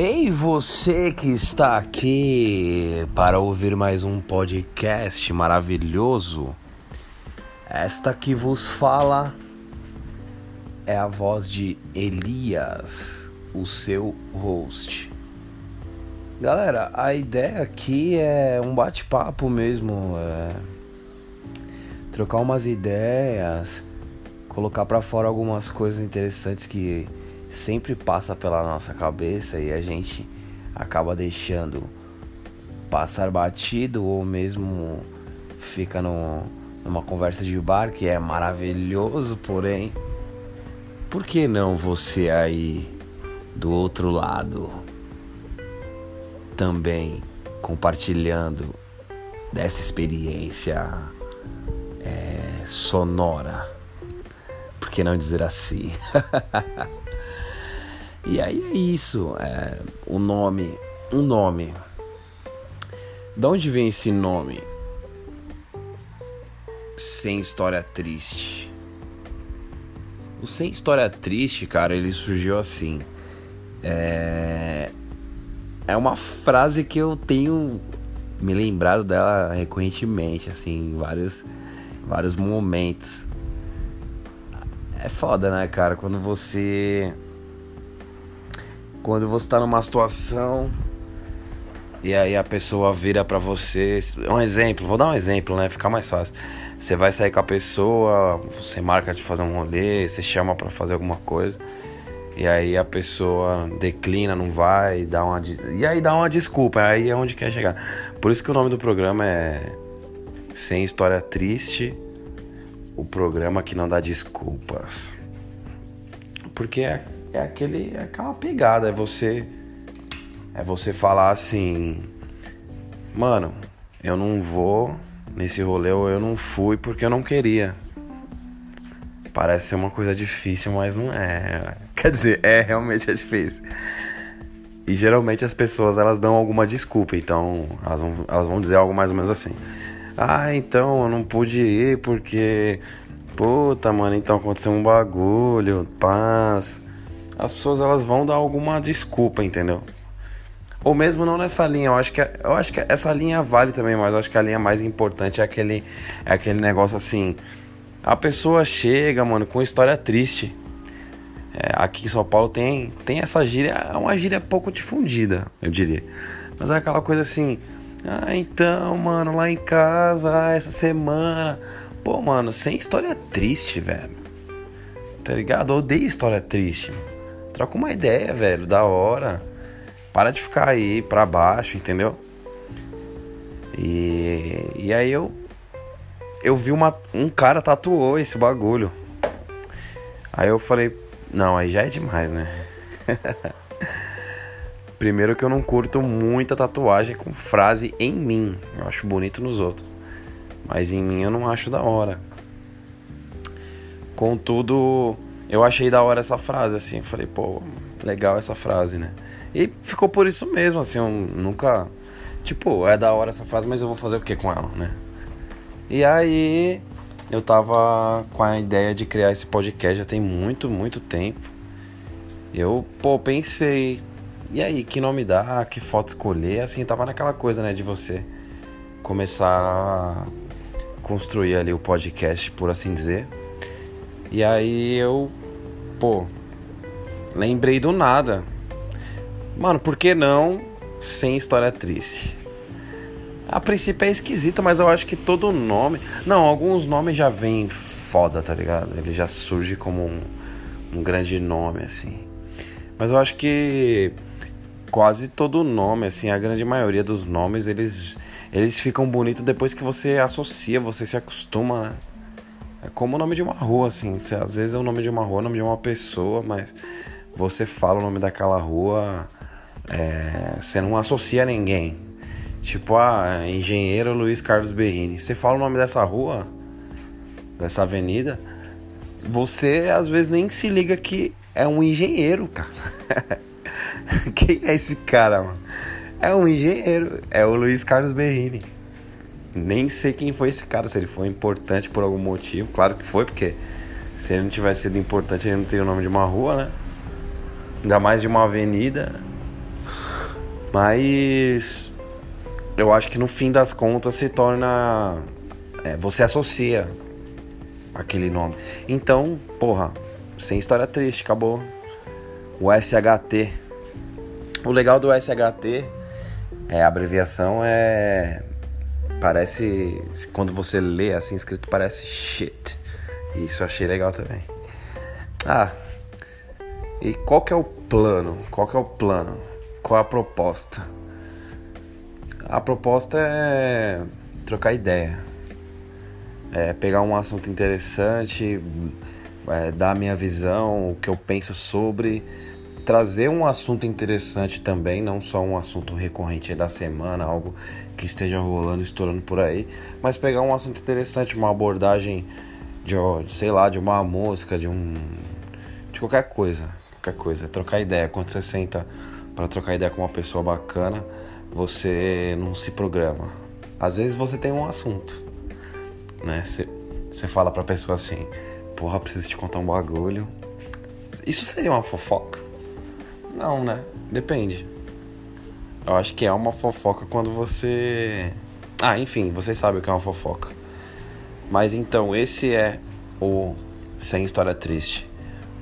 Ei, você que está aqui para ouvir mais um podcast maravilhoso. Esta que vos fala é a voz de Elias, o seu host. Galera, a ideia aqui é um bate-papo mesmo, é trocar umas ideias, colocar para fora algumas coisas interessantes que sempre passa pela nossa cabeça e a gente acaba deixando passar batido ou mesmo fica no, numa conversa de bar que é maravilhoso, porém, por que não você aí do outro lado também compartilhando dessa experiência é, sonora? Por que não dizer assim? E aí é isso, é, o nome, um nome. De onde vem esse nome? Sem história triste. O sem história triste, cara, ele surgiu assim. É, é uma frase que eu tenho me lembrado dela recorrentemente, assim, em vários, vários momentos. É foda, né, cara? Quando você quando você tá numa situação e aí a pessoa vira para você, um exemplo, vou dar um exemplo, né, ficar mais fácil. Você vai sair com a pessoa, você marca de fazer um rolê, você chama para fazer alguma coisa. E aí a pessoa declina, não vai, dá uma e aí dá uma desculpa, aí é onde quer chegar. Por isso que o nome do programa é Sem História Triste, o programa que não dá desculpas. Porque é é aquele é aquela pegada, é você é você falar assim, mano, eu não vou nesse rolê ou eu não fui porque eu não queria. Parece ser uma coisa difícil, mas não é. Quer dizer, é realmente é difícil. E geralmente as pessoas elas dão alguma desculpa, então elas vão, elas vão dizer algo mais ou menos assim. Ah, então eu não pude ir porque. Puta, mano, então aconteceu um bagulho, paz as pessoas elas vão dar alguma desculpa, entendeu? Ou mesmo não nessa linha, eu acho que eu acho que essa linha vale também, mas eu acho que a linha mais importante é aquele é aquele negócio assim, a pessoa chega, mano, com história triste. É, aqui em São Paulo tem tem essa gíria, é uma gíria pouco difundida, eu diria. Mas é aquela coisa assim, ah, então, mano, lá em casa, essa semana, pô, mano, sem história triste, velho. Tá ligado? Eu odeio história triste. Troca uma ideia, velho, da hora. Para de ficar aí pra baixo, entendeu? E, e aí eu eu vi uma, um cara tatuou esse bagulho. Aí eu falei, não, aí já é demais, né? Primeiro que eu não curto muita tatuagem com frase em mim. Eu acho bonito nos outros. Mas em mim eu não acho da hora. Contudo, eu achei da hora essa frase, assim. Falei, pô, legal essa frase, né? E ficou por isso mesmo, assim. Eu nunca. Tipo, é da hora essa frase, mas eu vou fazer o que com ela, né? E aí, eu tava com a ideia de criar esse podcast já tem muito, muito tempo. Eu, pô, pensei. E aí, que nome dá? Que foto escolher? Assim, tava naquela coisa, né, de você começar a construir ali o podcast, por assim dizer. E aí eu, pô, lembrei do nada. Mano, por que não sem história triste? A princípio é esquisito, mas eu acho que todo nome. Não, alguns nomes já vêm foda, tá ligado? Ele já surge como um, um grande nome, assim. Mas eu acho que quase todo nome, assim, a grande maioria dos nomes, eles, eles ficam bonitos depois que você associa, você se acostuma, né? É como o nome de uma rua, assim. Às vezes é o nome de uma rua, o nome de uma pessoa, mas você fala o nome daquela rua, é, você não associa ninguém. Tipo, a ah, engenheiro Luiz Carlos Berrini. Você fala o nome dessa rua, dessa avenida, você às vezes nem se liga que é um engenheiro, cara. Quem é esse cara, mano? É um engenheiro, é o Luiz Carlos Berrini. Nem sei quem foi esse cara, se ele foi importante por algum motivo. Claro que foi, porque se ele não tivesse sido importante, ele não teria o nome de uma rua, né? Ainda mais de uma avenida. Mas eu acho que no fim das contas se torna. É, você associa aquele nome. Então, porra, sem história triste, acabou. O SHT. O legal do SHT é a abreviação é. Parece. Quando você lê assim escrito, parece shit. Isso eu achei legal também. Ah. E qual que é o plano? Qual que é o plano? Qual a proposta? A proposta é trocar ideia. É pegar um assunto interessante, é, dar a minha visão, o que eu penso sobre, trazer um assunto interessante também, não só um assunto recorrente da semana, algo que esteja rolando, estourando por aí, mas pegar um assunto interessante, uma abordagem de, sei lá, de uma música, de um de qualquer coisa, qualquer coisa, trocar ideia. Quando você senta para trocar ideia com uma pessoa bacana, você não se programa. Às vezes você tem um assunto, né? Você, você fala pra pessoa assim: Porra, preciso te contar um bagulho. Isso seria uma fofoca? Não, né? Depende. Eu acho que é uma fofoca quando você. Ah, enfim, vocês sabem o que é uma fofoca. Mas então, esse é o Sem História Triste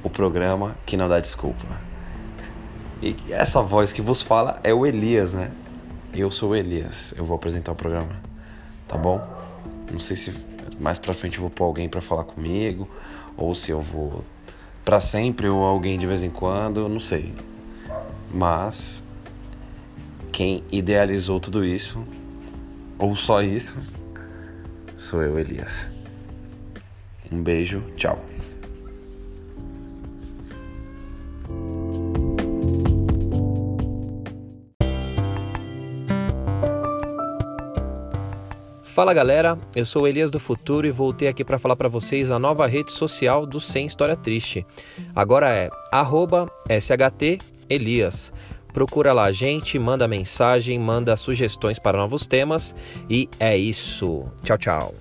o programa que não dá desculpa. E essa voz que vos fala é o Elias, né? Eu sou o Elias, eu vou apresentar o programa, tá bom? Não sei se mais pra frente eu vou pôr alguém para falar comigo, ou se eu vou para sempre ou alguém de vez em quando, não sei. Mas quem idealizou tudo isso, ou só isso, sou eu, Elias. Um beijo, tchau. Fala galera, eu sou o Elias do Futuro e voltei aqui para falar para vocês a nova rede social do Sem História Triste. Agora é @shtelias. Procura lá a gente, manda mensagem, manda sugestões para novos temas e é isso. Tchau, tchau.